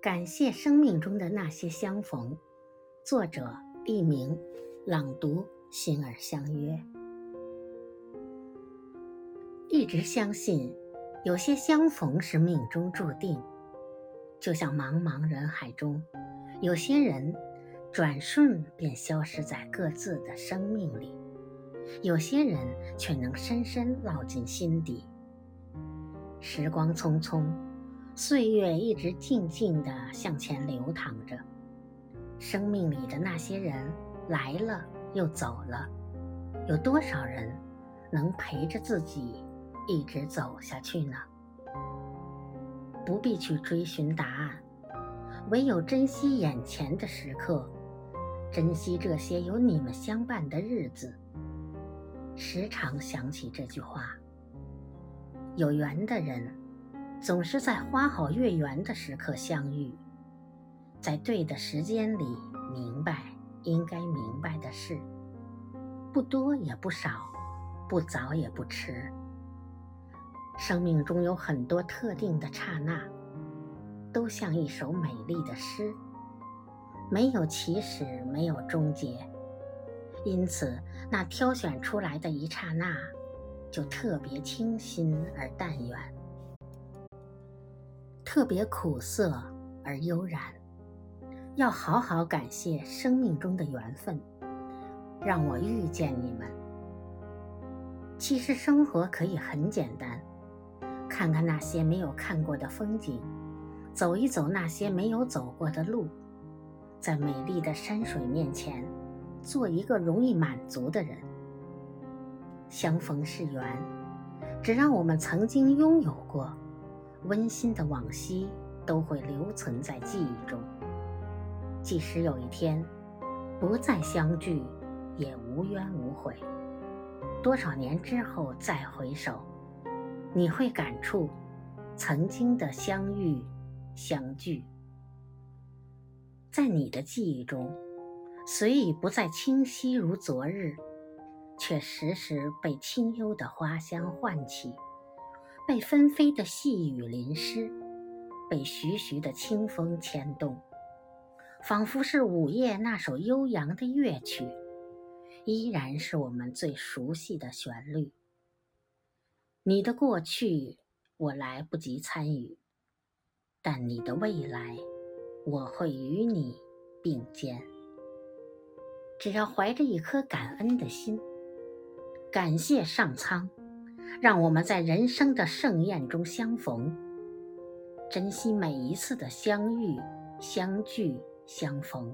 感谢生命中的那些相逢。作者：佚名，朗读：心儿相约。一直相信，有些相逢是命中注定。就像茫茫人海中，有些人转瞬便消失在各自的生命里，有些人却能深深烙进心底。时光匆匆。岁月一直静静地向前流淌着，生命里的那些人来了又走了，有多少人能陪着自己一直走下去呢？不必去追寻答案，唯有珍惜眼前的时刻，珍惜这些有你们相伴的日子。时常想起这句话：有缘的人。总是在花好月圆的时刻相遇，在对的时间里明白应该明白的事，不多也不少，不早也不迟。生命中有很多特定的刹那，都像一首美丽的诗，没有起始，没有终结，因此那挑选出来的一刹那，就特别清新而淡远。特别苦涩而悠然，要好好感谢生命中的缘分，让我遇见你们。其实生活可以很简单，看看那些没有看过的风景，走一走那些没有走过的路，在美丽的山水面前，做一个容易满足的人。相逢是缘，只让我们曾经拥有过。温馨的往昔都会留存在记忆中，即使有一天不再相聚，也无怨无悔。多少年之后再回首，你会感触曾经的相遇相聚。在你的记忆中，虽已不再清晰如昨日，却时时被清幽的花香唤起。被纷飞的细雨淋湿，被徐徐的清风牵动，仿佛是午夜那首悠扬的乐曲，依然是我们最熟悉的旋律。你的过去我来不及参与，但你的未来我会与你并肩。只要怀着一颗感恩的心，感谢上苍。让我们在人生的盛宴中相逢，珍惜每一次的相遇、相聚、相逢。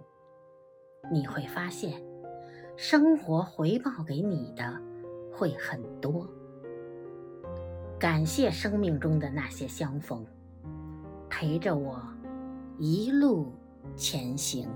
你会发现，生活回报给你的会很多。感谢生命中的那些相逢，陪着我一路前行。